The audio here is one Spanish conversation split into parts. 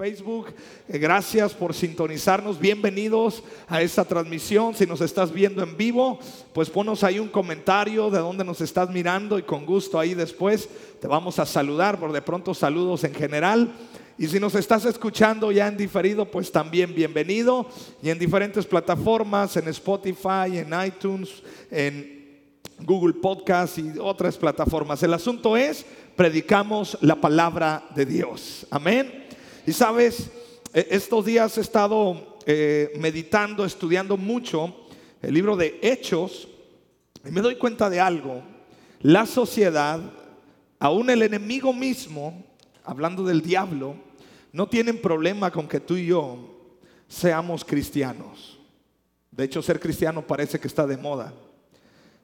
Facebook, eh, gracias por sintonizarnos, bienvenidos a esta transmisión, si nos estás viendo en vivo, pues ponos ahí un comentario de dónde nos estás mirando y con gusto ahí después te vamos a saludar, por de pronto saludos en general. Y si nos estás escuchando ya en diferido, pues también bienvenido. Y en diferentes plataformas, en Spotify, en iTunes, en Google Podcast y otras plataformas. El asunto es, predicamos la palabra de Dios. Amén. Y sabes, e, estos días he estado eh, meditando, estudiando mucho el libro de Hechos y me doy cuenta de algo. La sociedad, aún el enemigo mismo, hablando del diablo, no tienen problema con que tú y yo seamos cristianos. De hecho, ser cristiano parece que está de moda.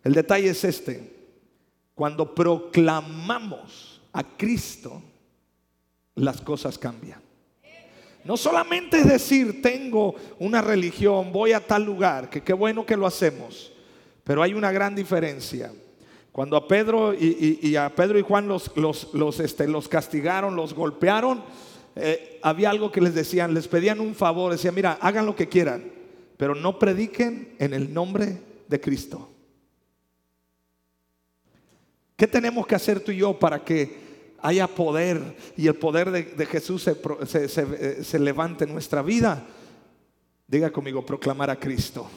El detalle es este. Cuando proclamamos a Cristo, las cosas cambian. No solamente es decir, tengo una religión, voy a tal lugar, que qué bueno que lo hacemos, pero hay una gran diferencia. Cuando a Pedro y, a Pedro y Juan los, los, este, los castigaron, los golpearon, eh, había algo que les decían, les pedían un favor, decían, mira, hagan lo que quieran, pero no prediquen en el nombre de Cristo. ¿Qué tenemos que hacer tú y yo para que haya poder y el poder de, Jesús se, se, levante en nuestra vida, diga conmigo, proclamar a Cristo.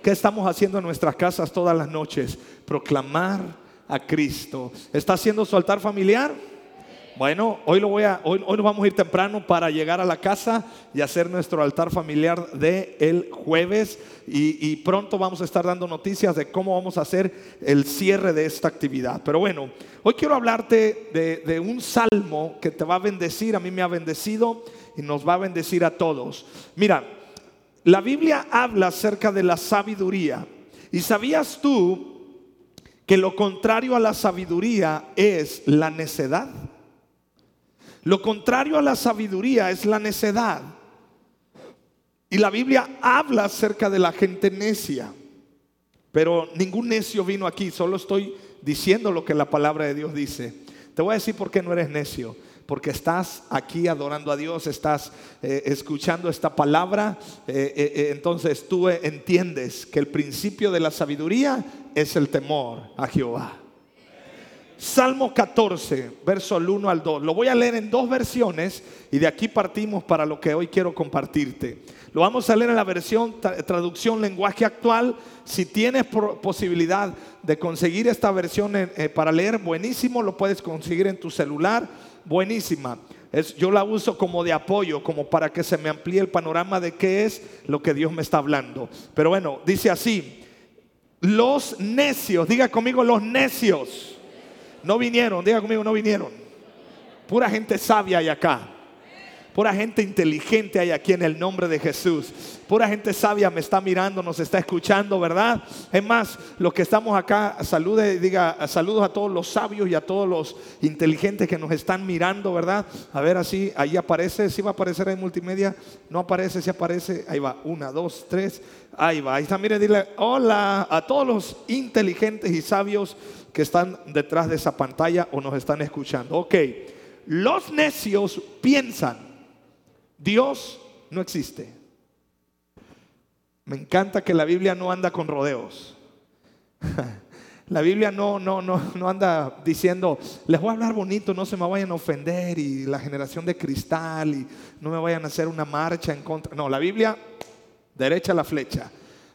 ¿Qué estamos haciendo en nuestras casas todas las noches? Proclamar a Cristo. ¿Está haciendo su altar familiar? Bueno, hoy lo voy a, hoy, nos vamos a ir temprano para llegar a la casa y hacer nuestro altar familiar de el jueves y, pronto vamos a estar dando noticias de cómo vamos a hacer el cierre de esta actividad. Pero bueno, hoy quiero hablarte de, de un salmo que te va a bendecir, a mí me ha bendecido y nos va a bendecir a todos. Mira, la Biblia habla acerca de la sabiduría y sabías tú que lo contrario a la sabiduría es la necedad. Lo contrario a la sabiduría es la necedad. Y la Biblia habla acerca de la gente necia. Pero ningún necio vino aquí, solo estoy diciendo lo que la palabra de Dios dice. Te voy a decir por qué no eres necio. Porque estás aquí adorando a Dios, estás eh, escuchando esta palabra. Eh, eh, entonces tú entiendes que el principio de la sabiduría es el temor a Jehová. Salmo 14, verso 1 al 2. Lo voy a leer en dos versiones y de aquí partimos para lo que hoy quiero compartirte. Lo vamos a leer en la versión traducción lenguaje actual. Si tienes posibilidad de conseguir esta versión eh, para leer, buenísimo, lo puedes conseguir en tu celular, buenísima. Es, yo la uso como de apoyo, como para que se me amplíe el panorama de qué es lo que Dios me está hablando. Pero bueno, dice así, los necios, diga conmigo los necios no vinieron, diga conmigo, no vinieron. Pura gente sabia hay acá. Pura gente inteligente hay aquí en el nombre de Jesús. Pura gente sabia me está mirando, nos está escuchando, ¿verdad? Es más, los que estamos acá, salude, diga saludos a todos los sabios y a todos los inteligentes que nos están mirando, ¿verdad? A ver, así, ahí aparece, si va a aparecer en multimedia, no aparece, si aparece, ahí va, una, dos, tres, ahí va. Ahí está, mire, dile hola a todos los inteligentes y sabios que están detrás de esa pantalla o nos están escuchando. Ok, los necios piensan, Dios no existe. Me encanta que la Biblia no anda con rodeos. La Biblia no, no, no, no anda diciendo, les voy a hablar bonito, no se me vayan a ofender y la generación de cristal y no me vayan a hacer una marcha en contra. No, la Biblia, derecha la flecha.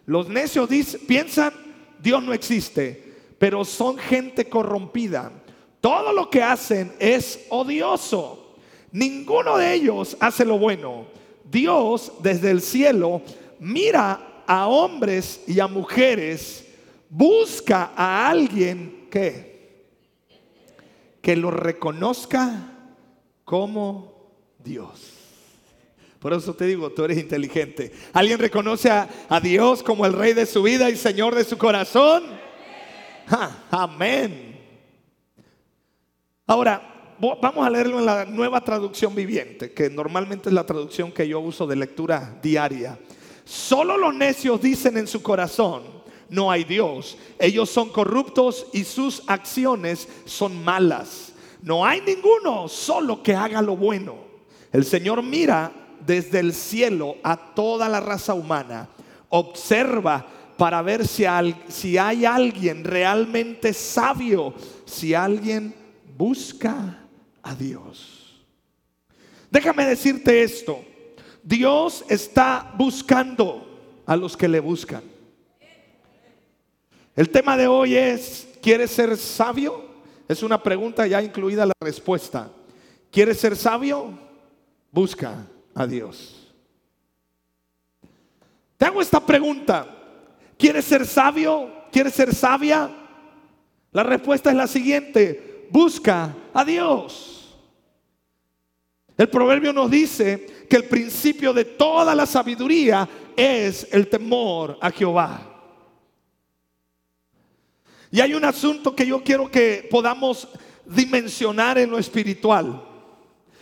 Los necios piensan, Dios no existe pero son gente corrompida. Todo lo que hacen es odioso. Ninguno de ellos hace lo bueno. Dios desde el cielo mira a hombres y a mujeres, busca a alguien que que lo reconozca como Dios. Por eso te digo, tú eres inteligente. ¿Alguien reconoce a, a Dios como el rey de su vida y señor de su corazón? amén. Ahora, vamos a leerlo en la nueva traducción viviente, que normalmente es la traducción que yo uso de lectura diaria. Solo los necios dicen en su corazón, no hay Dios. Ellos son corruptos y sus acciones son malas. No hay ninguno solo que haga lo bueno. El Señor mira desde el cielo a toda la raza humana, observa para ver si, hay alguien realmente sabio, si alguien busca a Dios. Déjame decirte esto, Dios está buscando a los que le buscan. El tema de hoy es, ¿quieres ser sabio? Es una pregunta ya incluida la respuesta. ¿Quieres ser sabio? Busca a Dios. Te hago esta pregunta. ¿Quieres ser sabio? ¿Quieres ser sabia? La respuesta es la siguiente. Busca a Dios. El proverbio nos dice que el principio de toda la sabiduría es el temor a Jehová. Y hay un asunto que yo quiero que podamos dimensionar en lo espiritual.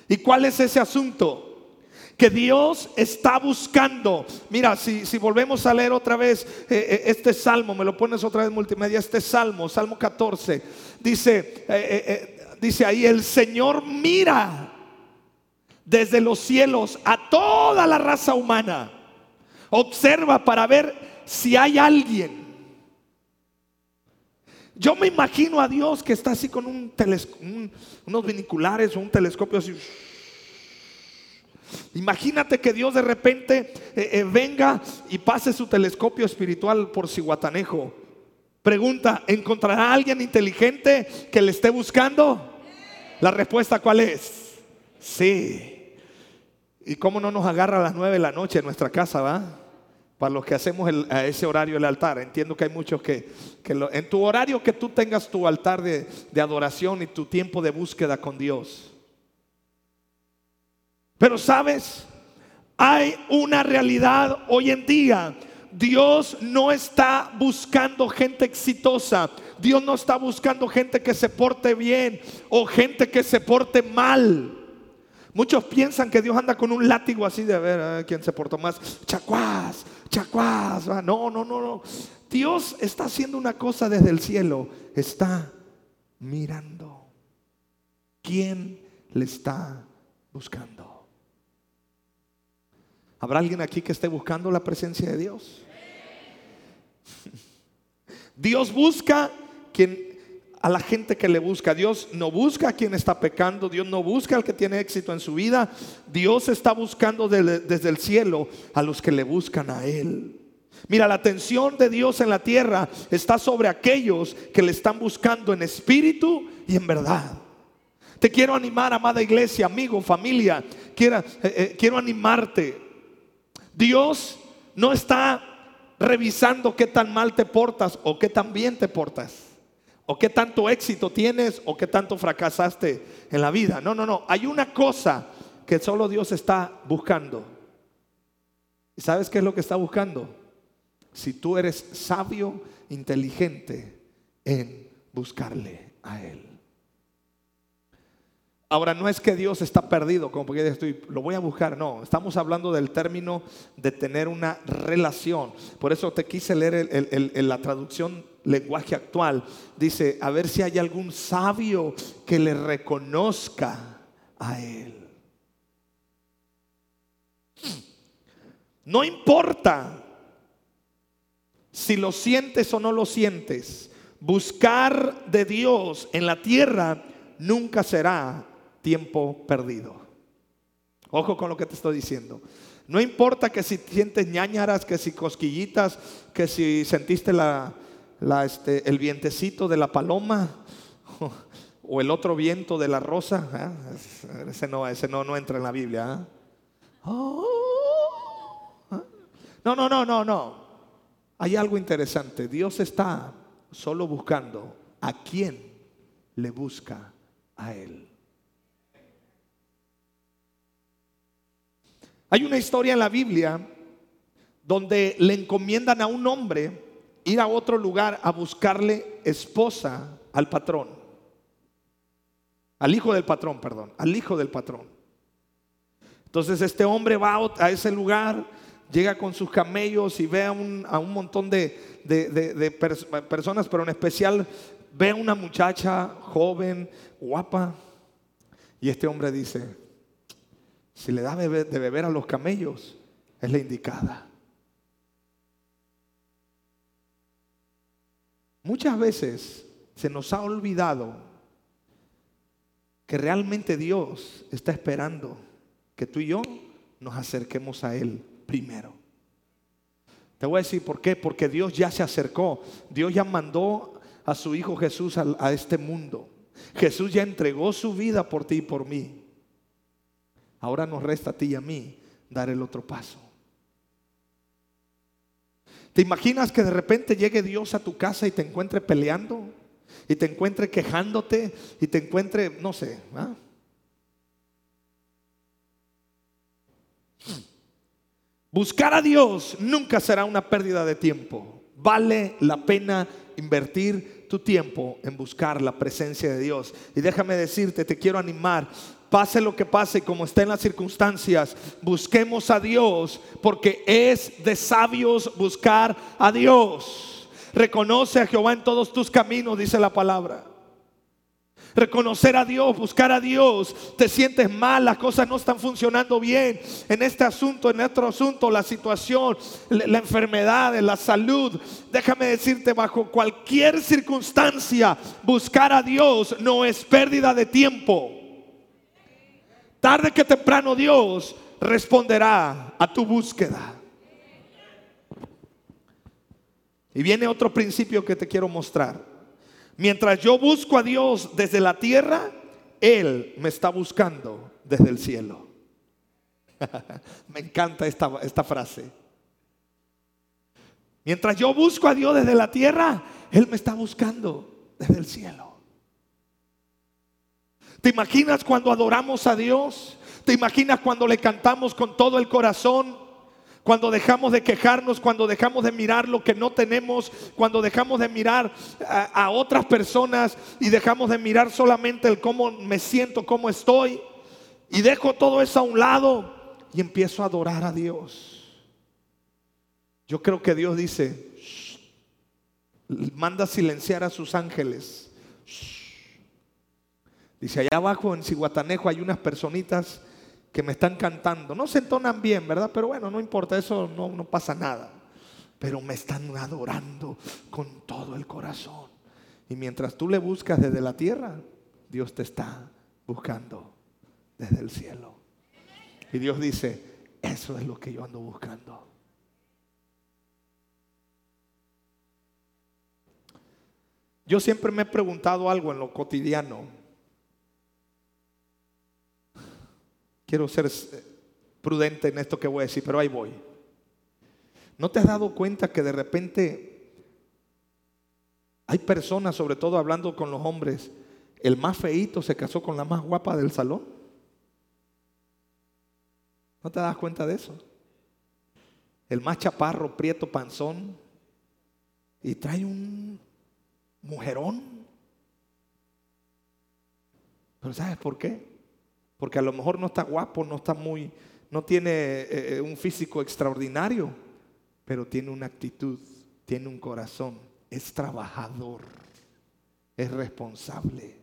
¿Y cuál es ese asunto? Que Dios está buscando. Mira, si, volvemos a leer otra vez eh, eh, este salmo, me lo pones otra vez multimedia, este salmo, salmo 14, dice, eh, dice ahí, el Señor mira desde los cielos a toda la raza humana, observa para ver si hay alguien. Yo me imagino a Dios que está así con un unos viniculares o un telescopio así Imagínate que Dios de repente eh, eh, venga y pase su telescopio espiritual por Cihuatanejo. Pregunta, ¿encontrará alguien inteligente que le esté buscando? La respuesta cuál es? Sí. ¿Y cómo no nos agarra a las nueve de la noche en nuestra casa, va? Para los que hacemos a ese horario el altar. Entiendo que hay muchos que, en tu horario que tú tengas tu altar de adoración y tu tiempo de búsqueda con Dios. Pero sabes, hay una realidad hoy en día. Dios no está buscando gente exitosa. Dios no está buscando gente que se porte bien o gente que se porte mal. Muchos piensan que Dios anda con un látigo así de ver a quién se portó más. Chacuás, chacuás. No, no, no, no. Dios está haciendo una cosa desde el cielo. Está mirando. ¿Quién le está buscando? ¿Habrá alguien aquí que esté buscando la presencia de Dios? Dios busca quien, a la gente que le busca. Dios no busca a quien está pecando. Dios no busca al que tiene éxito en su vida. Dios está buscando desde el cielo a los que le buscan a Él. Mira, la atención de Dios en la tierra está sobre aquellos que le están buscando en espíritu y en verdad. Te quiero animar, amada iglesia, amigo, familia. Eh, eh, quiero animarte Dios no está revisando qué tan mal te portas o qué tan bien te portas. O qué tanto éxito tienes o qué tanto fracasaste en la vida. No, no, no. Hay una cosa que solo Dios está buscando. ¿Y sabes qué es lo que está buscando? Si tú eres sabio, inteligente en buscarle a Él. Ahora, no es que Dios está perdido, como porque estoy, lo voy a buscar, no, estamos hablando del término de tener una relación. Por eso te quise leer el, la traducción lenguaje actual. Dice, a ver si hay algún sabio que le reconozca a Él. No importa si lo sientes o no lo sientes, buscar de Dios en la tierra nunca será tiempo perdido. Ojo con lo que te estoy diciendo. No importa que si sientes ñañaras, que si cosquillitas, que si sentiste este, el vientecito de la paloma o el otro viento de la rosa. ¿eh? Ese, no, ese no, no entra en la Biblia. ¿eh? No, no, no, no, no. Hay algo interesante. Dios está solo buscando a quien le busca a Él. Hay una historia en la Biblia donde le encomiendan a un hombre ir a otro lugar a buscarle esposa al patrón. Al hijo del patrón, perdón, al hijo del patrón. Entonces este hombre va a ese lugar, llega con sus camellos y ve a un, montón de, personas, pero en especial ve a una muchacha joven, guapa, y este hombre dice, si le da de beber a los camellos, es la indicada. Muchas veces se nos ha olvidado que realmente Dios está esperando que tú y yo nos acerquemos a Él primero. Te voy a decir por qué, porque Dios ya se acercó, Dios ya mandó a su Hijo Jesús a, este mundo. Jesús ya entregó su vida por ti y por mí. Ahora nos resta a ti y a mí dar el otro paso. ¿Te imaginas que de repente llegue Dios a tu casa y te encuentre peleando? Y te encuentre quejándote y te encuentre, no sé. ¿ah? Buscar a Dios nunca será una pérdida de tiempo. Vale la pena invertir tu tiempo en buscar la presencia de Dios. Y déjame decirte, te quiero animar pase lo que pase, como estén las circunstancias, busquemos a Dios, porque es de sabios buscar a Dios. Reconoce a Jehová en todos tus caminos, dice la palabra. Reconocer a Dios, buscar a Dios, te sientes mal, las cosas no están funcionando bien en este asunto, en otro asunto, la situación, la enfermedad, la salud. Déjame decirte, bajo cualquier circunstancia, buscar a Dios no es pérdida de tiempo. Tarde que temprano Dios responderá a tu búsqueda. Y viene otro principio que te quiero mostrar. Mientras yo busco a Dios desde la tierra, Él me está buscando desde el cielo. me encanta esta, esta frase. Mientras yo busco a Dios desde la tierra, Él me está buscando desde el cielo. ¿Te imaginas cuando adoramos a Dios? ¿Te imaginas cuando le cantamos con todo el corazón? Cuando dejamos de quejarnos, cuando dejamos de mirar lo que no tenemos, cuando dejamos de mirar a, otras personas y dejamos de mirar solamente el cómo me siento, cómo estoy, y dejo todo eso a un lado y empiezo a adorar a Dios. Yo creo que Dios dice, manda silenciar a sus ángeles Dice, allá abajo en Ciguatanejo hay unas personitas que me están cantando. No se entonan bien, ¿verdad? Pero bueno, no importa, eso no, no pasa nada. Pero me están adorando con todo el corazón. Y mientras tú le buscas desde la tierra, Dios te está buscando desde el cielo. Y Dios dice, eso es lo que yo ando buscando. Yo siempre me he preguntado algo en lo cotidiano. Quiero ser eh, prudente en esto que voy a decir, pero ahí voy. ¿No te has dado cuenta que de repente hay personas, sobre todo hablando con los hombres, el más feito se casó con la más guapa del salón? ¿No te das cuenta de eso? El más chaparro, prieto, panzón, y trae un mujerón. Pero ¿sabes por qué? Porque a lo mejor no está guapo, no está muy, no tiene eh, eh, un físico extraordinario, pero tiene una actitud, tiene un corazón, es trabajador, es responsable.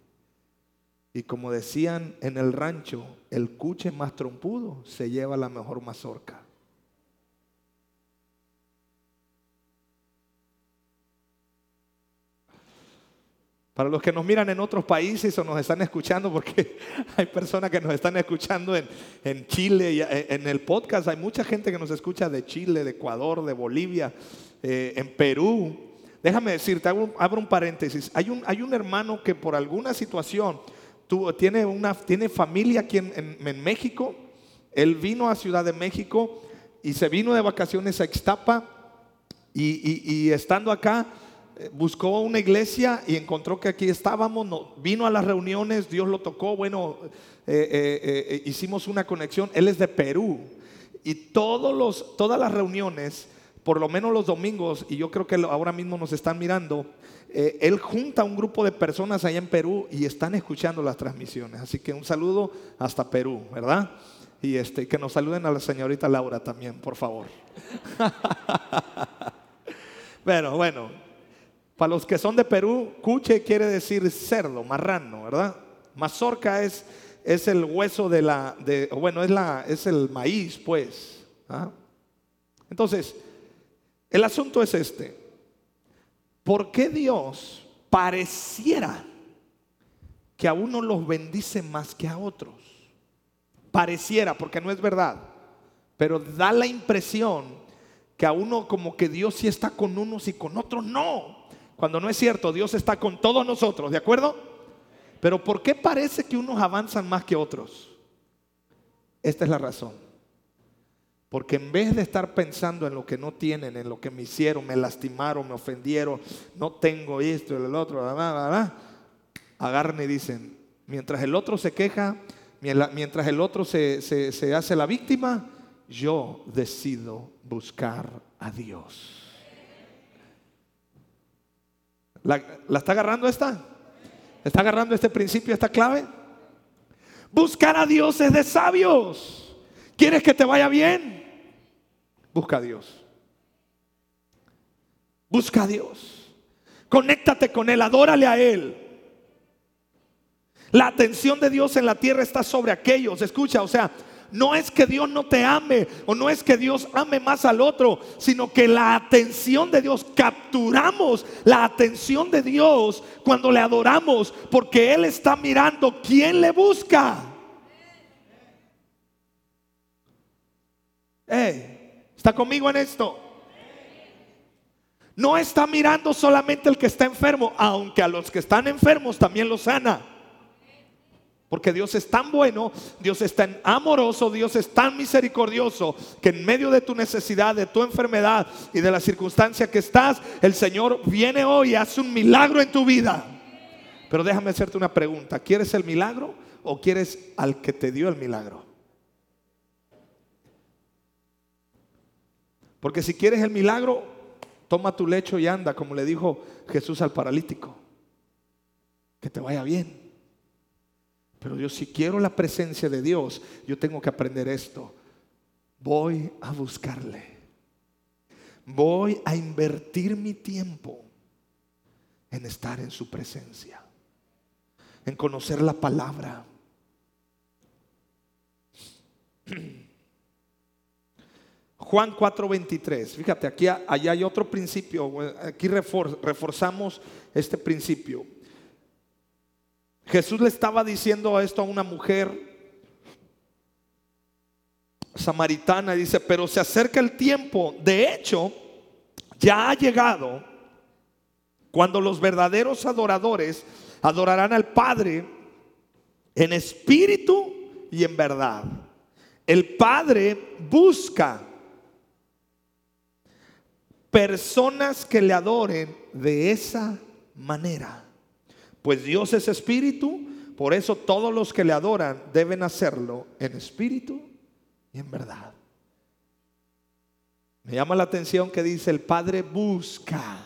Y como decían en el rancho, el cuche más trompudo se lleva la mejor mazorca. Para los que nos miran en otros países o nos están escuchando, porque hay personas que nos están escuchando en, Chile y eh, en el podcast, hay mucha gente que nos escucha de Chile, de Ecuador, de Bolivia, eh, en Perú. Déjame decirte, abro, un paréntesis. Hay un, hay un hermano que por alguna situación tiene, una, tiene familia aquí en, México. Él vino a Ciudad de México y se vino de vacaciones a Ixtapa y estando acá buscó una iglesia y encontró que aquí estábamos, vino a las reuniones, Dios lo tocó, bueno, eh, eh, eh, hicimos una conexión, él es de Perú y todos los, todas las reuniones, por lo menos los domingos, y yo creo que ahora mismo nos están mirando, él junta un grupo de personas allá en Perú y están escuchando las transmisiones. Así que un saludo hasta Perú, ¿verdad? Y este, que nos saluden a la señorita Laura también, por favor. bueno, bueno, para los que son de Perú, cuche quiere decir cerdo, marrano, ¿verdad? Mazorca es, es el hueso de la, de, bueno, es, la, es el maíz, pues. ¿ah? Entonces, el asunto es este. ¿Por qué Dios pareciera que a uno los bendice más que a otros? Pareciera, porque no es verdad. Pero da la impresión que a uno como que Dios sí está con unos y con otros no. Cuando no es cierto, Dios está con todos nosotros, ¿de acuerdo? Pero ¿por qué parece que unos avanzan más que otros? Esta es la razón. Porque en vez de estar pensando en lo que no tienen, en lo que me hicieron, me lastimaron, me ofendieron, no tengo esto, el otro, agarran y dicen, mientras el otro se queja, mientras el otro se, se hace la víctima, yo decido buscar a Dios. ¿La, ¿La, está agarrando esta? ¿Está agarrando este principio, esta clave? Buscar a Dios es de sabios. ¿Quieres que te vaya bien? Busca a Dios. Busca a Dios. Conéctate con Él, adórale a Él. La atención de Dios en la tierra está sobre aquellos. Escucha, o sea, no es que Dios no te ame o no es que Dios ame más al otro, sino que la atención de Dios, capturamos la atención de Dios cuando le adoramos, porque Él está mirando quién le busca. ¿Está conmigo en esto? No está mirando solamente el que está enfermo, aunque a los que están enfermos también los sana. Porque Dios es tan bueno, Dios es tan amoroso, Dios es tan misericordioso que en medio de tu necesidad, de tu enfermedad y de la circunstancia que estás, el Señor viene hoy y hace un milagro en tu vida. Pero déjame hacerte una pregunta. ¿Quieres el milagro o quieres al que te dio el milagro? Porque si quieres el milagro, toma tu lecho y anda, como le dijo Jesús al paralítico. Que te vaya bien. Pero yo si quiero la presencia de Dios, yo tengo que aprender esto. Voy a buscarle. Voy a invertir mi tiempo en estar en su presencia. En conocer la palabra. Juan 4:23. Fíjate, aquí allá hay otro principio. Aquí reforzamos este principio. Jesús le estaba diciendo esto a una mujer samaritana, dice, pero se acerca el tiempo, de hecho, ya ha llegado cuando los verdaderos adoradores adorarán al Padre en espíritu y en verdad. El Padre busca personas que le adoren de esa manera. Pues Dios es espíritu, por eso todos los que le adoran deben hacerlo en espíritu y en verdad. Me llama la atención que dice el Padre busca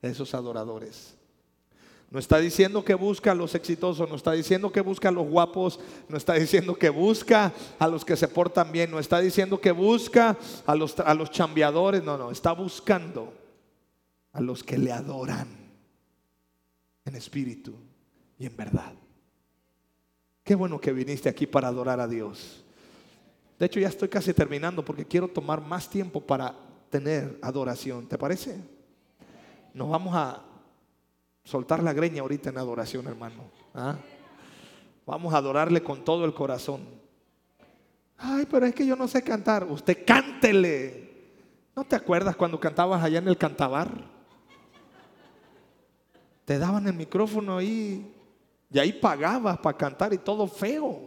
esos adoradores. No está diciendo que busca a los exitosos, no está diciendo que busca a los guapos, no está diciendo que busca a los que se portan bien, no está diciendo que busca a los, a los chambeadores, no, no, está buscando a los que le adoran en espíritu y en verdad. Qué bueno que viniste aquí para adorar a Dios. De hecho, ya estoy casi terminando porque quiero tomar más tiempo para tener adoración. ¿Te parece? Nos vamos a soltar la greña ahorita en adoración, hermano. ¿ah? Vamos a adorarle con todo el corazón. Ay, pero es que yo no sé cantar. Usted cántele. ¿No te acuerdas cuando cantabas allá en el cantabar? Te daban el micrófono ahí y ahí pagabas para cantar y todo feo.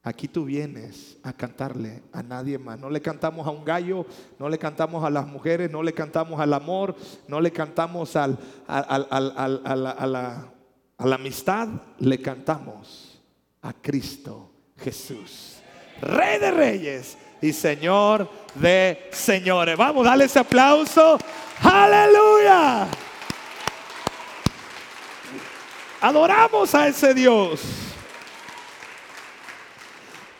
Aquí tú vienes a cantarle a nadie más. No le cantamos a un gallo, no le cantamos a las mujeres, no le cantamos al amor, no le cantamos al, a, la, a la amistad, le cantamos a Cristo Jesús, Rey de Reyes y Señor de Señores. Vamos, dale ese aplauso. Aleluya. Adoramos a ese Dios.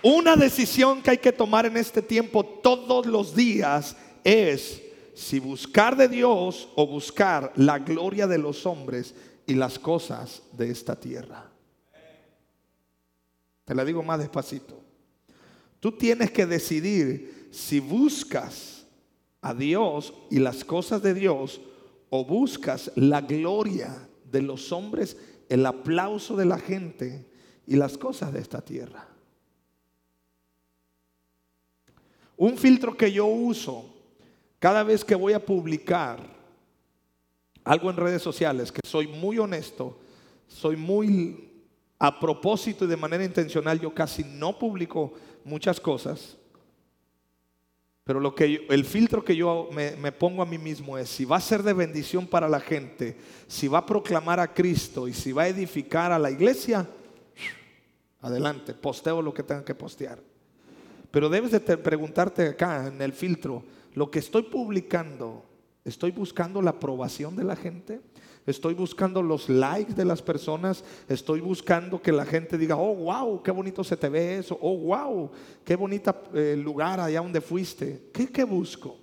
Una decisión que hay que tomar en este tiempo todos los días es si buscar de Dios o buscar la gloria de los hombres y las cosas de esta tierra. Te la digo más despacito. Tú tienes que decidir si buscas a Dios y las cosas de Dios o buscas la gloria de los hombres, el aplauso de la gente y las cosas de esta tierra. Un filtro que yo uso cada vez que voy a publicar algo en redes sociales, que soy muy honesto, soy muy a propósito y de manera intencional, yo casi no publico muchas cosas. Pero lo que el filtro que yo me, pongo a mí mismo es si va a ser de bendición para la gente, si va a proclamar a Cristo y si va a edificar a la iglesia, adelante, posteo lo que tenga que postear. Pero debes de preguntarte acá en el filtro, lo que estoy publicando, ¿estoy buscando la aprobación de la gente? Estoy buscando los likes de las personas. Estoy buscando que la gente diga, oh, wow, qué bonito se te ve eso. Oh, wow, qué bonita eh, lugar allá donde fuiste. ¿Qué, ¿Qué busco?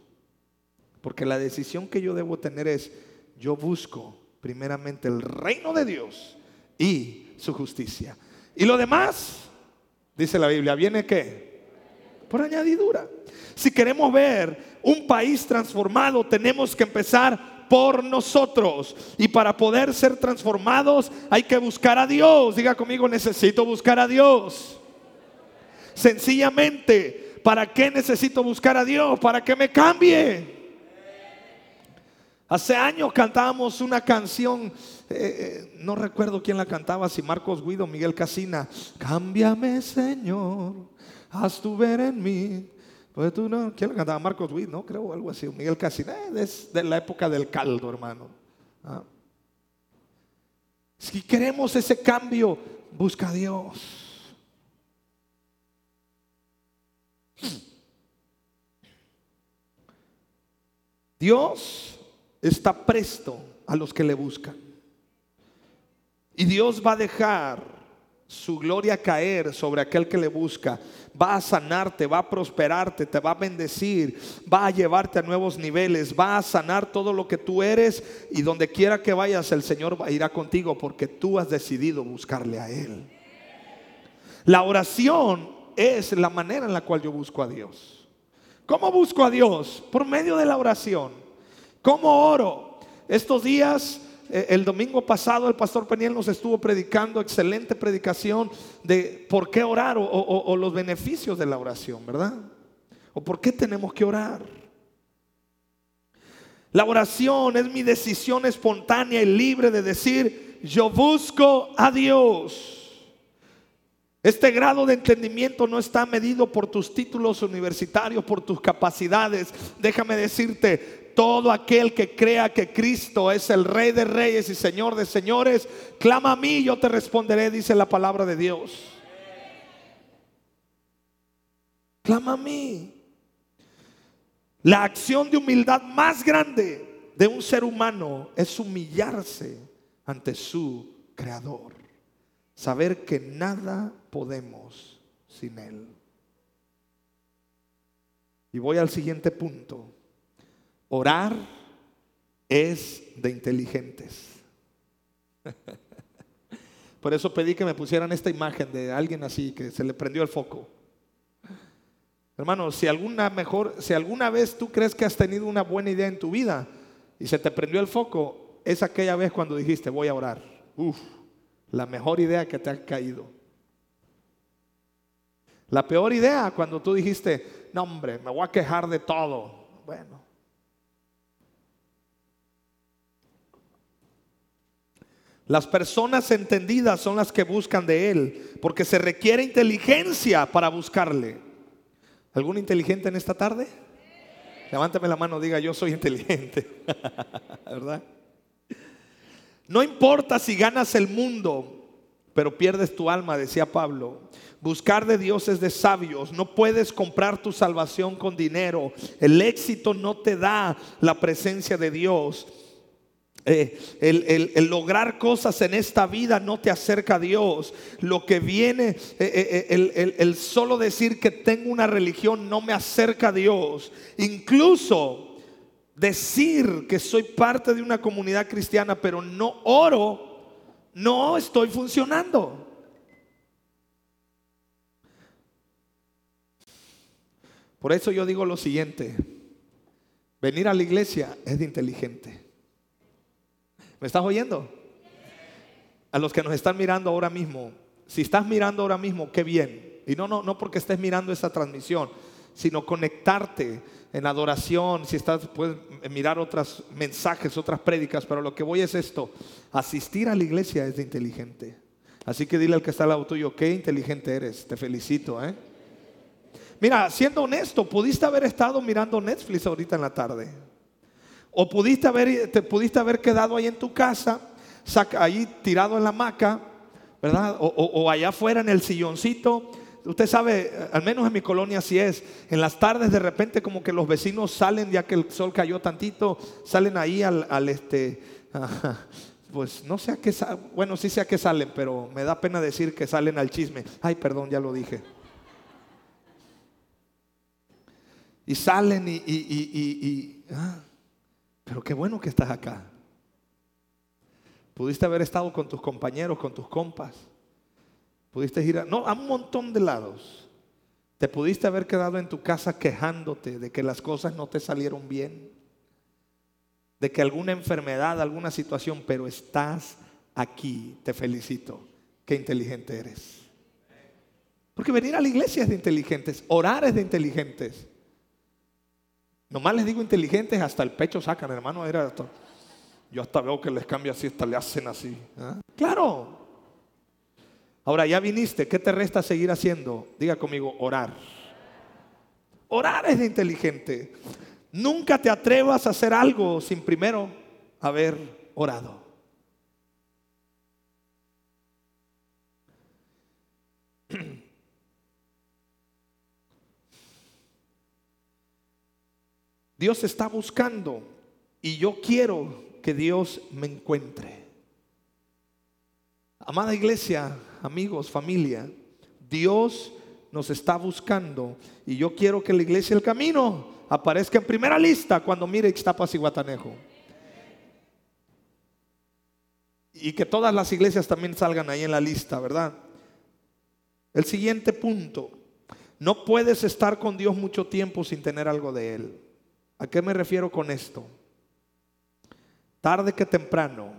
Porque la decisión que yo debo tener es, yo busco primeramente el reino de Dios y su justicia. Y lo demás, dice la Biblia, ¿viene qué? Por añadidura. Si queremos ver un país transformado, tenemos que empezar por nosotros. Y para poder ser transformados hay que buscar a Dios. Diga conmigo, necesito buscar a Dios. Sencillamente, ¿para qué necesito buscar a Dios? Para que me cambie. Hace años cantábamos una canción, eh, eh, no recuerdo quién la cantaba, si Marcos Guido, Miguel Casina. Cámbiame, Señor, haz tu ver en mí pues tú no, ¿quién lo cantaba? Marcos Witt, ¿no? Creo algo así. Miguel Casina, es de la época del caldo, hermano. ¿Ah? Si queremos ese cambio, busca a Dios. Dios está presto a los que le buscan. Y Dios va a dejar su gloria caer sobre aquel que le busca. Va a sanarte, va a prosperarte, te va a bendecir, va a llevarte a nuevos niveles, va a sanar todo lo que tú eres y donde quiera que vayas el Señor irá contigo porque tú has decidido buscarle a Él. La oración es la manera en la cual yo busco a Dios. ¿Cómo busco a Dios? Por medio de la oración. ¿Cómo oro? Estos días el domingo pasado el pastor Peniel nos estuvo predicando, excelente predicación de por qué orar o, los beneficios de la oración, ¿verdad? O por qué tenemos que orar. La oración es mi decisión espontánea y libre de decir, yo busco a Dios. Este grado de entendimiento no está medido por tus títulos universitarios, por tus capacidades. Déjame decirte, todo aquel que crea que Cristo es el Rey de Reyes y Señor de Señores, clama a mí y yo te responderé, dice la palabra de Dios. Clama a mí. La acción de humildad más grande de un ser humano es humillarse ante su Creador. Saber que nada podemos sin Él. Y voy al siguiente punto. Orar es de inteligentes. Por eso pedí que me pusieran esta imagen de alguien así que se le prendió el foco. Hermano, si alguna mejor, si alguna vez tú crees que has tenido una buena idea en tu vida y se te prendió el foco, es aquella vez cuando dijiste voy a orar. La mejor idea que te ha caído. La peor idea cuando tú dijiste, no hombre, me voy a quejar de todo. Bueno, Las personas entendidas son las que buscan de Él, porque se requiere inteligencia para buscarle. ¿Algún inteligente en esta tarde? Levántame la mano, diga yo soy inteligente. ¿Verdad? No importa si ganas el mundo, pero pierdes tu alma, decía Pablo. Buscar de Dios es de sabios. No puedes comprar tu salvación con dinero. El éxito no te da la presencia de Dios. Eh, el, lograr cosas en esta vida no te acerca a Dios. Lo que viene, eh, eh, el, solo decir que tengo una religión no me acerca a Dios. Incluso decir que soy parte de una comunidad cristiana, pero no oro, no estoy funcionando. Por eso yo digo lo siguiente, venir a la iglesia es de inteligente. ¿Me estás oyendo? A los que nos están mirando ahora mismo, si estás mirando ahora mismo, qué bien. Y no, no, no porque estés mirando esa transmisión, sino conectarte en adoración, si estás, puedes mirar otros mensajes, otras prédicas, pero lo que voy es esto, asistir a la iglesia es inteligente. Así que dile al que está al lado tuyo, qué inteligente eres, te felicito. ¿eh? Mira, siendo honesto, pudiste haber estado mirando Netflix ahorita en la tarde. O pudiste haber, te pudiste haber quedado ahí en tu casa, ahí tirado en la hamaca, ¿verdad? O, o allá afuera en el silloncito Usted sabe, al menos en mi colonia así es. En las tardes de repente como que los vecinos salen, ya que el sol cayó tantito, salen ahí al, este, pues no sé a qué, bueno sí sé a qué salen, pero me da pena decir que salen al chisme. Ay, perdón, ya lo dije. Y salen y, y, y, y ah, pero qué bueno que estás acá. Pudiste haber estado con tus compañeros, con tus compas. Pudiste ir a, no, a un montón de lados. Te pudiste haber quedado en tu casa quejándote de que las cosas no te salieron bien, de que alguna enfermedad, alguna situación, pero estás aquí. Te felicito. Qué inteligente eres. Porque venir a la iglesia es de inteligentes, orar es de inteligentes. Nomás les digo inteligentes, hasta el pecho sacan, hermano. Yo hasta veo que les cambia así, hasta le hacen así. ¿ah? Claro, Ahora ya viniste, ¿qué te resta seguir haciendo? Diga conmigo, orar. Orar es de inteligente. Nunca te atrevas a hacer algo sin primero haber orado. Dios está buscando y yo quiero que Dios me encuentre. Amada iglesia, amigos, familia, Dios nos está buscando y yo quiero que la iglesia El Camino aparezca en primera lista cuando mire Ixtapas y Guatanejo. Y que todas las iglesias también salgan ahí en la lista, ¿verdad? El siguiente punto, no puedes estar con Dios mucho tiempo sin tener algo de Él. ¿A qué me refiero con esto? Tarde que temprano,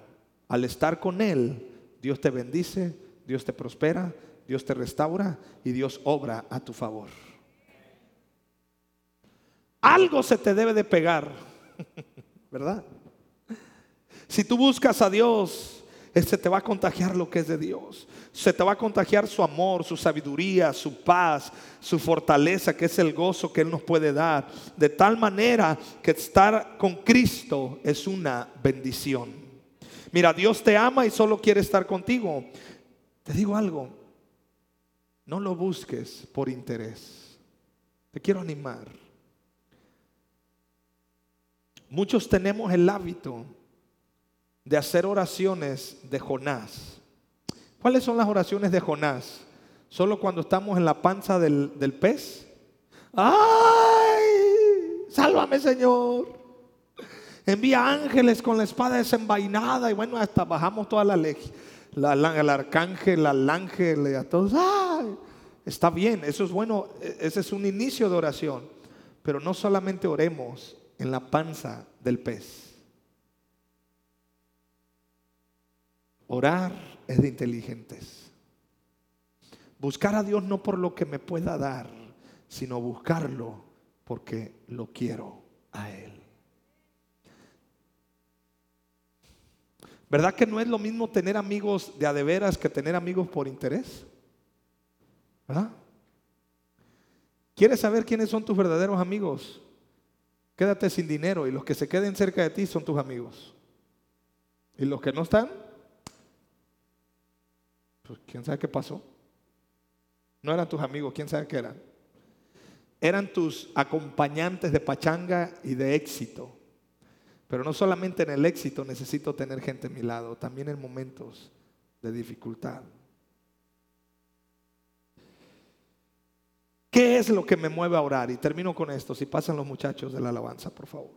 al estar con Él, Dios te bendice, Dios te prospera, Dios te restaura y Dios obra a tu favor. Algo se te debe de pegar, ¿verdad? Si tú buscas a Dios, se te va a contagiar lo que es de Dios. Se te va a contagiar su amor, su sabiduría, su paz, su fortaleza, que es el gozo que Él nos puede dar. De tal manera que estar con Cristo es una bendición. Mira, Dios te ama y solo quiere estar contigo. Te digo algo, no lo busques por interés. Te quiero animar. Muchos tenemos el hábito de hacer oraciones de Jonás. ¿Cuáles son las oraciones de Jonás? Solo cuando estamos en la panza del, del pez. ¡Ay! Sálvame, Señor envía ángeles con la espada desenvainada y bueno, hasta bajamos toda la ley. La, el arcángel, el ángel, a todos. Está bien, eso es bueno, e, ese es un inicio de oración. Pero no solamente oremos en la panza del pez. Orar es de inteligentes. Buscar a Dios no por lo que me pueda dar, sino buscarlo porque lo quiero a Él. ¿Verdad que no es lo mismo tener amigos de adeveras que tener amigos por interés? ¿Verdad? ¿Quieres saber quiénes son tus verdaderos amigos? Quédate sin dinero y los que se queden cerca de ti son tus amigos. Y los que no están, pues quién sabe qué pasó. No eran tus amigos, quién sabe qué eran. Eran tus acompañantes de pachanga y de éxito. Pero no solamente en el éxito necesito tener gente a mi lado, también en momentos de dificultad. ¿Qué es lo que me mueve a orar? Y termino con esto, si pasan los muchachos de la alabanza, por favor.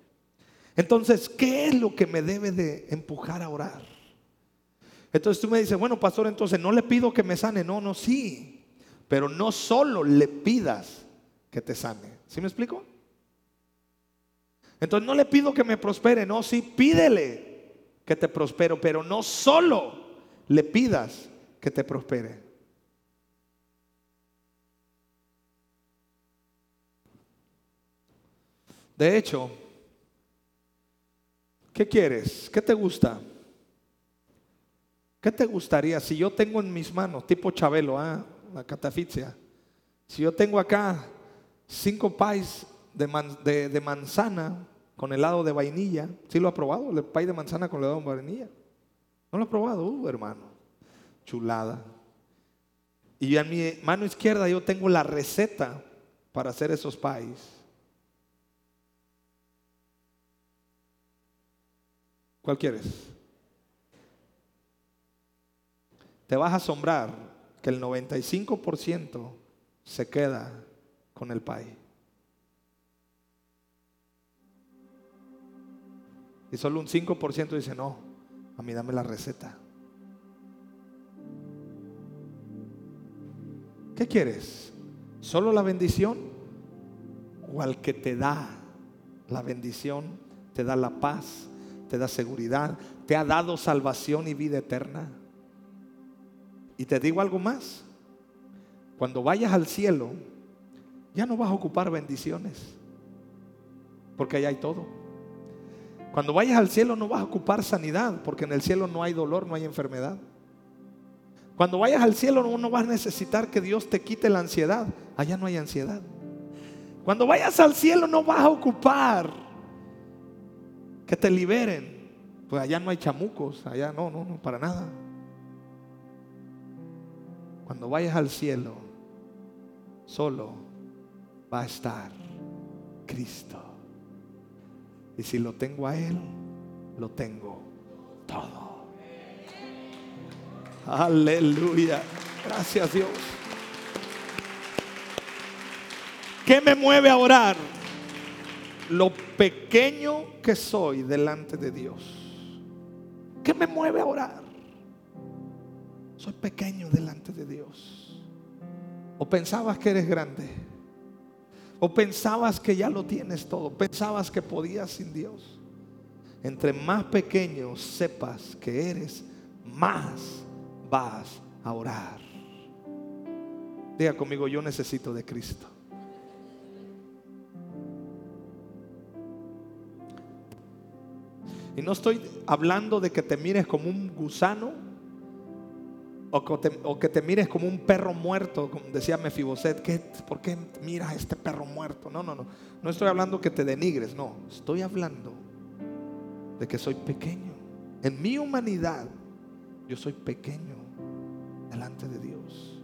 Entonces, ¿qué es lo que me debe de empujar a orar? Entonces tú me dices, bueno, pastor, entonces no le pido que me sane. No, no, sí. Pero no solo le pidas que te sane, ¿Sí me explico? Entonces no le pido que me prospere, no, sí, pídele que te prospero, pero no solo le pidas que te prospere. De hecho, ¿qué quieres? ¿Qué te gusta? ¿Qué te gustaría si yo tengo en mis manos, tipo Chabelo, ah, la catafixia? Si yo tengo acá cinco pais de, manzana con helado de vainilla, ¿sí lo ha probado? El pay de manzana con helado de vainilla. ¿No lo ha probado? Uh, hermano, chulada. Y en mi mano izquierda yo tengo la receta para hacer esos pais. ¿Cuál quieres? te vas a asombrar que el 95% se queda con el país. Y solo un 5% dice, no, a mí dame la receta. ¿Qué quieres? ¿Solo la bendición? ¿O al que te da la bendición, te da la paz, te da seguridad, te ha dado salvación y vida eterna? Y te digo algo más. Cuando vayas al cielo, ya no vas a ocupar bendiciones. Porque allá hay todo. Cuando vayas al cielo no vas a ocupar sanidad. Porque en el cielo no hay dolor, no hay enfermedad. Cuando vayas al cielo no, vas a necesitar que Dios te quite la ansiedad. Allá no hay ansiedad. Cuando vayas al cielo no vas a ocupar que te liberen. Pues allá no hay chamucos. Allá no, no, no, para nada. Cuando vayas al cielo, solo va a estar Cristo. Y si lo tengo a Él, lo tengo todo. Aleluya. Gracias Dios. ¿Qué me mueve a orar? Lo pequeño que soy delante de Dios. ¿Qué me mueve a orar? soy pequeño delante de Dios. O pensabas que eres grande. O pensabas que ya lo tienes todo. Pensabas que podías sin Dios. Entre más pequeño sepas que eres, más vas a orar. Diga conmigo, yo necesito de Cristo. Y no estoy hablando de que te mires como un gusano o que, te, mires como un perro muerto, como decía Mefiboset, ¿qué, ¿por qué miras a este perro muerto? No, no, no. No estoy hablando que te denigres, no. Estoy hablando de que soy pequeño. En mi humanidad, yo soy pequeño delante de Dios.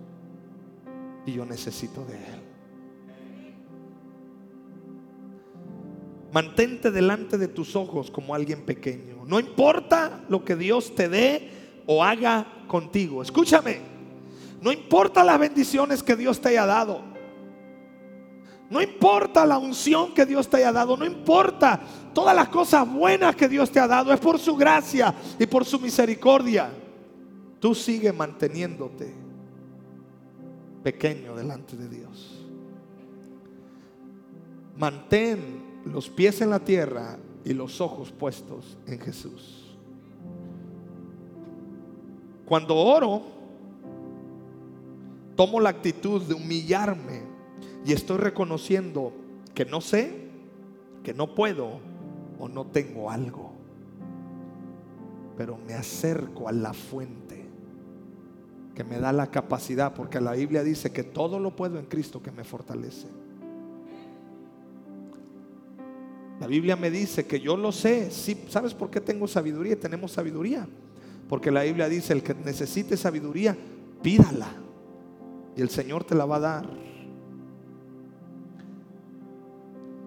Y yo necesito de Él. Mantente delante de tus ojos como alguien pequeño. No importa lo que Dios te dé o haga contigo. Escúchame, no importa las bendiciones que Dios te haya dado. No importa la unción que Dios te haya dado, no importa todas las cosas buenas que Dios te ha dado, es por su gracia y por su misericordia. Tú sigue manteniéndote pequeño delante de Dios. Mantén los pies en la tierra y los ojos puestos en Jesús. Cuando oro, tomo la actitud de humillarme y estoy reconociendo que no sé, que no puedo o no tengo algo. Pero me acerco a la fuente que me da la capacidad, porque la Biblia dice que todo lo puedo en Cristo que me fortalece. La Biblia me dice que yo lo sé. Sí, ¿Sabes por qué tengo sabiduría? Tenemos sabiduría porque la Biblia dice, el que necesite sabiduría, pídala. Y el Señor te la va a dar.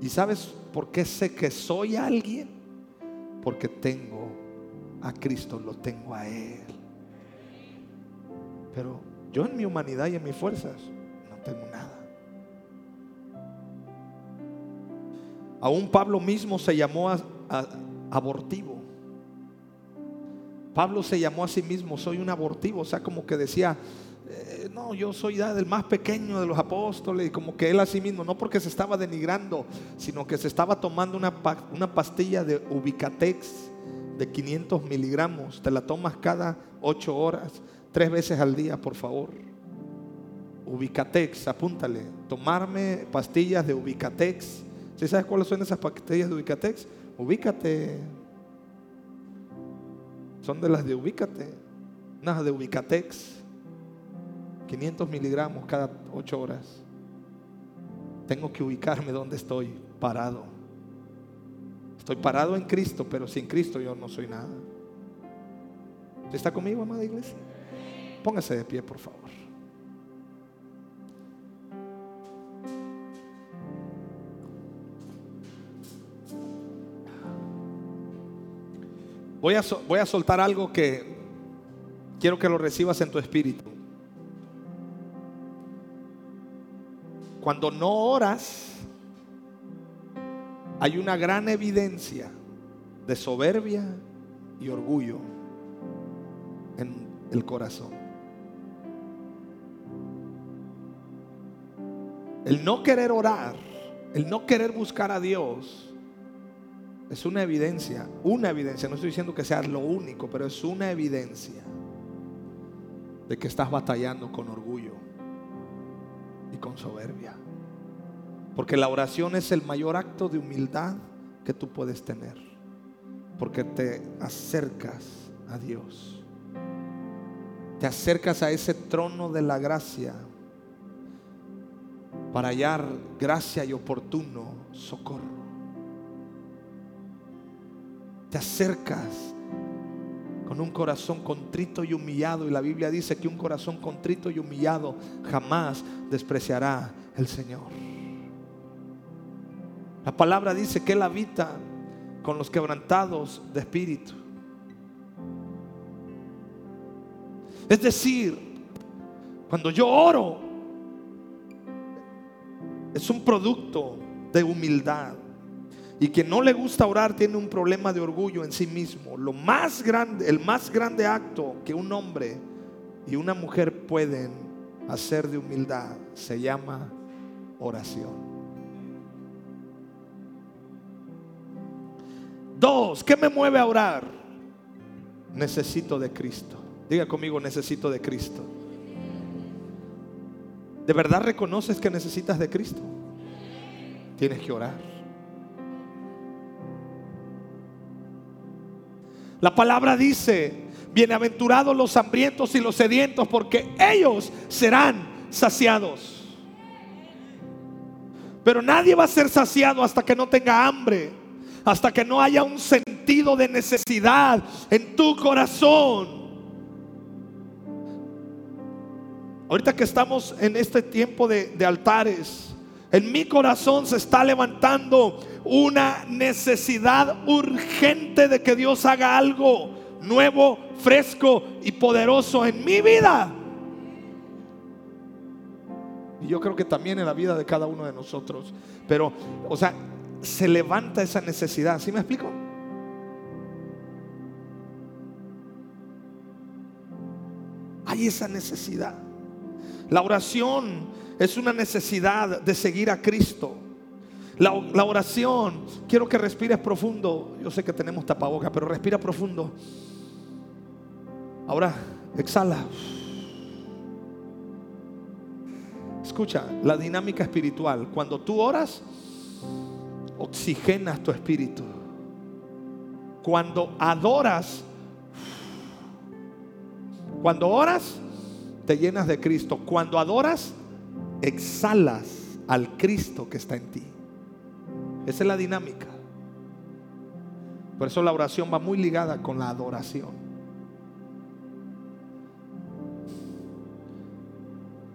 ¿Y sabes por qué sé que soy alguien? Porque tengo a Cristo, lo tengo a Él. Pero yo en mi humanidad y en mis fuerzas no tengo nada. Aún Pablo mismo se llamó abortivo. Pablo se llamó a sí mismo, soy un abortivo, o sea, como que decía, eh, no, yo soy ya del más pequeño de los apóstoles, y como que él a sí mismo, no porque se estaba denigrando, sino que se estaba tomando una, una pastilla de Ubicatex de 500 miligramos, te la tomas cada 8 horas, tres veces al día, por favor. Ubicatex, apúntale, tomarme pastillas de Ubicatex. ¿Sí sabes cuáles son esas pastillas de Ubicatex? Ubícate. Son de las de Ubícate, unas de Ubicatex. 500 miligramos cada 8 horas. Tengo que ubicarme donde estoy parado. Estoy parado en Cristo, pero sin Cristo yo no soy nada. ¿Usted está conmigo, amada iglesia? Póngase de pie, por favor. Voy a, soltar algo que quiero que lo recibas en tu espíritu. Cuando no oras, hay una gran evidencia de soberbia y orgullo en el corazón. El no querer orar, el no querer buscar a Dios, es una evidencia, una evidencia, no estoy diciendo que sea lo único, pero es una evidencia de que estás batallando con orgullo y con soberbia. Porque la oración es el mayor acto de humildad que tú puedes tener. Porque te acercas a Dios. Te acercas a ese trono de la gracia para hallar gracia y oportuno socorro. Te acercas con un corazón contrito y humillado. Y la Biblia dice que un corazón contrito y humillado jamás despreciará el Señor. La palabra dice que Él habita con los quebrantados de espíritu. Es decir, cuando yo oro, es un producto de humildad. Y quien no le gusta orar tiene un problema de orgullo en sí mismo. Lo más grande, el más grande acto que un hombre y una mujer pueden hacer de humildad se llama oración. Dos, ¿qué me mueve a orar? Necesito de Cristo. Diga conmigo, necesito de Cristo. ¿De verdad reconoces que necesitas de Cristo? Tienes que orar. La palabra dice, bienaventurados los hambrientos y los sedientos, porque ellos serán saciados. Pero nadie va a ser saciado hasta que no tenga hambre, hasta que no haya un sentido de necesidad en tu corazón. Ahorita que estamos en este tiempo de, de altares, en mi corazón se está levantando una necesidad urgente de que Dios haga algo nuevo, fresco y poderoso en mi vida. Y yo creo que también en la vida de cada uno de nosotros. Pero, o sea, se levanta esa necesidad. ¿Sí me explico? Hay esa necesidad. La oración es una necesidad de seguir a Cristo. La, oración, quiero que respires profundo. Yo sé que tenemos tapaboca, pero respira profundo. Ahora, exhala. Escucha, la dinámica espiritual. Cuando tú oras, oxigenas tu espíritu. Cuando adoras, cuando oras, te llenas de Cristo. Cuando adoras, exhalas al Cristo que está en ti. Esa es la dinámica. Por eso la oración va muy ligada con la adoración.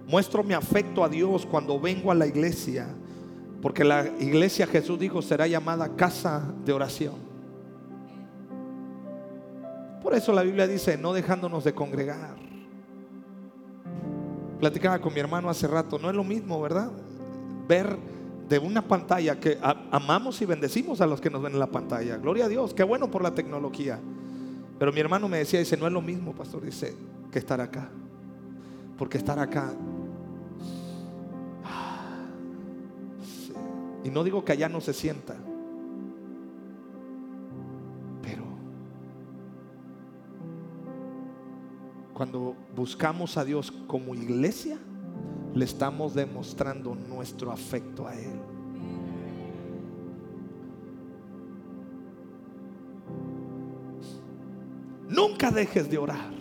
Muestro mi afecto a Dios cuando vengo a la iglesia, porque la iglesia Jesús dijo será llamada casa de oración. Por eso la Biblia dice, no dejándonos de congregar. Platicaba con mi hermano hace rato, no es lo mismo, ¿verdad? Ver de una pantalla que amamos y bendecimos a los que nos ven en la pantalla. Gloria a Dios, qué bueno por la tecnología. Pero mi hermano me decía, dice, no es lo mismo, pastor, dice, que estar acá. Porque estar acá Y no digo que allá no se sienta. Cuando buscamos a Dios como iglesia, le estamos demostrando nuestro afecto a Él. Nunca dejes de orar.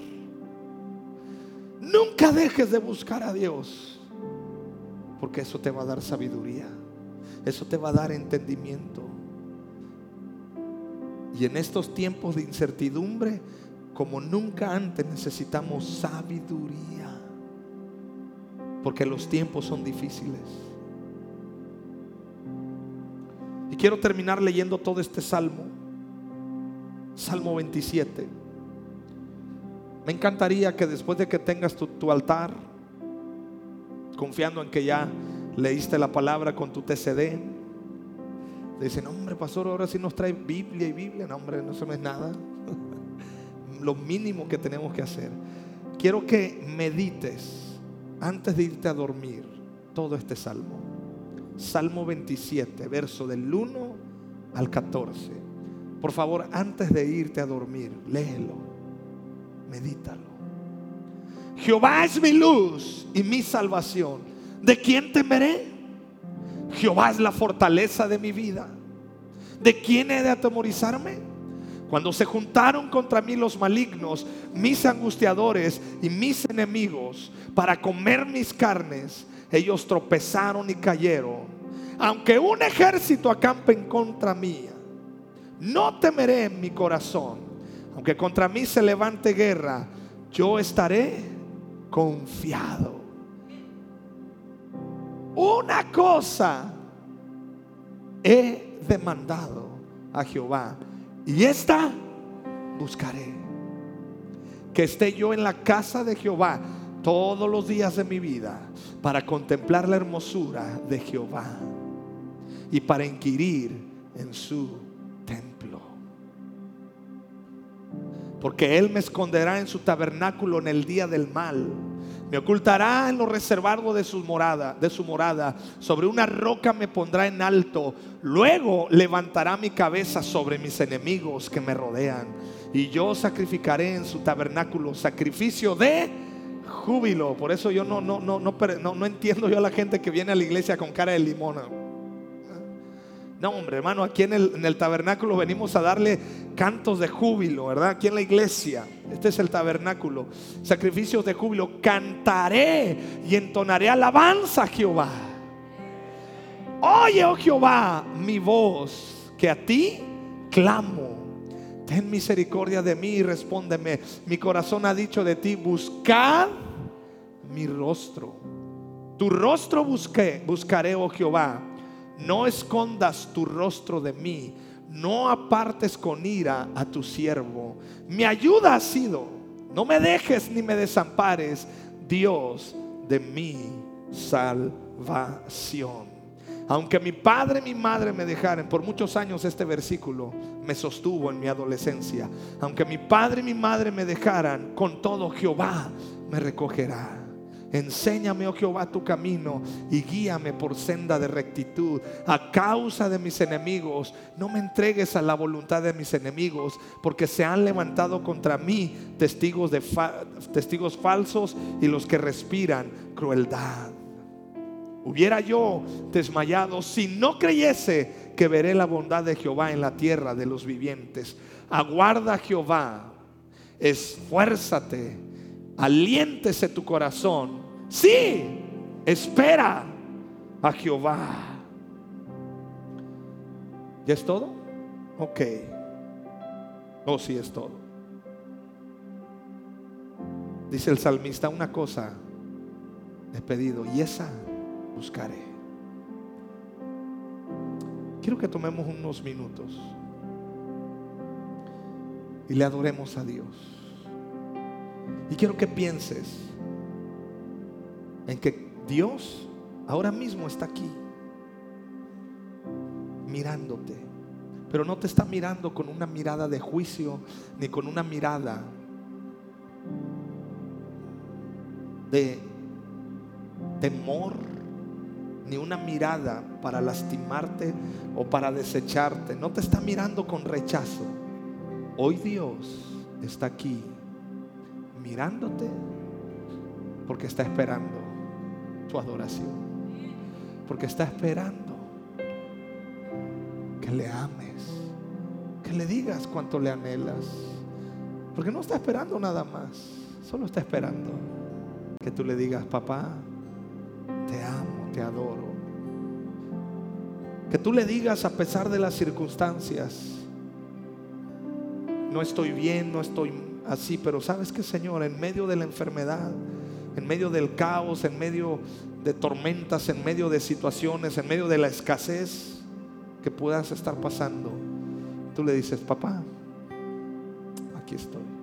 Nunca dejes de buscar a Dios. Porque eso te va a dar sabiduría. Eso te va a dar entendimiento. Y en estos tiempos de incertidumbre, como nunca antes, necesitamos sabiduría. Porque los tiempos son difíciles. Y quiero terminar leyendo todo este salmo. Salmo 27. Me encantaría que después de que tengas tu, altar, confiando en que ya leíste la palabra con tu TCD. Dicen, hombre, pastor, ahora sí nos trae Biblia y Biblia. No, hombre, no eso no es nada. Lo mínimo que tenemos que hacer. Quiero que medites antes de irte a dormir todo este salmo. Salmo 27, verso del 1 al 14. Por favor, antes de irte a dormir, léelo, medítalo. Jehová es mi luz y mi salvación. ¿De quién temeré? Jehová es la fortaleza de mi vida. ¿De quién he de atemorizarme? Cuando se juntaron contra mí los malignos, mis angustiadores y mis enemigos, para comer mis carnes, ellos tropezaron y cayeron. Aunque un ejército acampe en contra mía, no temeré en mi corazón. Aunque contra mí se levante guerra, yo estaré confiado. Una cosa he demandado a Jehová y esta buscaré. Que esté yo en la casa de Jehová todos los días de mi vida para contemplar la hermosura de Jehová y para inquirir en su templo. Porque Él me esconderá en su tabernáculo en el día del mal me ocultará en lo reservado de su morada, de su morada. Sobre una roca me pondrá en alto. Luego levantará mi cabeza sobre mis enemigos que me rodean. Y yo sacrificaré en su tabernáculo sacrificio de júbilo. Por eso yo no, no, no, no, no, no entiendo yo a la gente que viene a la iglesia con cara de limón. No, hombre, hermano, aquí en el, tabernáculo venimos a darle cantos de júbilo, ¿verdad? Aquí en la iglesia. Este es el tabernáculo. Sacrificios de júbilo. Cantaré y entonaré alabanza a Jehová. Oye, oh Jehová, mi voz, que a ti clamo. Ten misericordia de mí y respóndeme. Mi corazón ha dicho de ti, buscad mi rostro. Tu rostro busqué, buscaré, oh Jehová no escondas tu rostro de mí, no apartes con ira a tu siervo. Mi ayuda ha sido, no me dejes ni me desampares, Dios de mi salvación. Aunque mi padre y mi madre me dejaran, por muchos años este versículo me sostuvo en mi adolescencia. Aunque mi padre y mi madre me dejaran, con todo Jehová me recogerá. Enséñame, oh Jehová, tu camino y guíame por senda de rectitud. A causa de mis enemigos, no me entregues a la voluntad de mis enemigos, porque se han levantado contra mí testigos, de testigos falsos y los que respiran crueldad. Hubiera yo desmayado si no creyese que veré la bondad de Jehová en la tierra de los vivientes. Aguarda Jehová, esfuérzate, aliéntese tu corazón Sí, espera a Jehová. ¿Ya es todo? Ok. Oh, sí es todo. Dice el salmista, una cosa he pedido y esa buscaré. Quiero que tomemos unos minutos y le adoremos a Dios. Y quiero que pienses en que Dios ahora mismo está aquí, mirándote, pero no te está mirando con una mirada de juicio, ni con una mirada de temor, ni una mirada para lastimarte o para desecharte. No te está mirando con rechazo. Hoy Dios está aquí mirándote porque está esperando tu adoración. Porque está esperando que le ames, que le digas cuánto le anhelas. Porque no está esperando nada más, solo está esperando que tú le digas, papá, te amo, te adoro. Que tú le digas a pesar de las circunstancias, no estoy bien, no estoy así, pero sabes que Señor, en medio de la enfermedad, en medio del caos, en medio de tormentas, en medio de situaciones, en medio de la escasez que puedas estar pasando, tú le dices, papá, aquí estoy.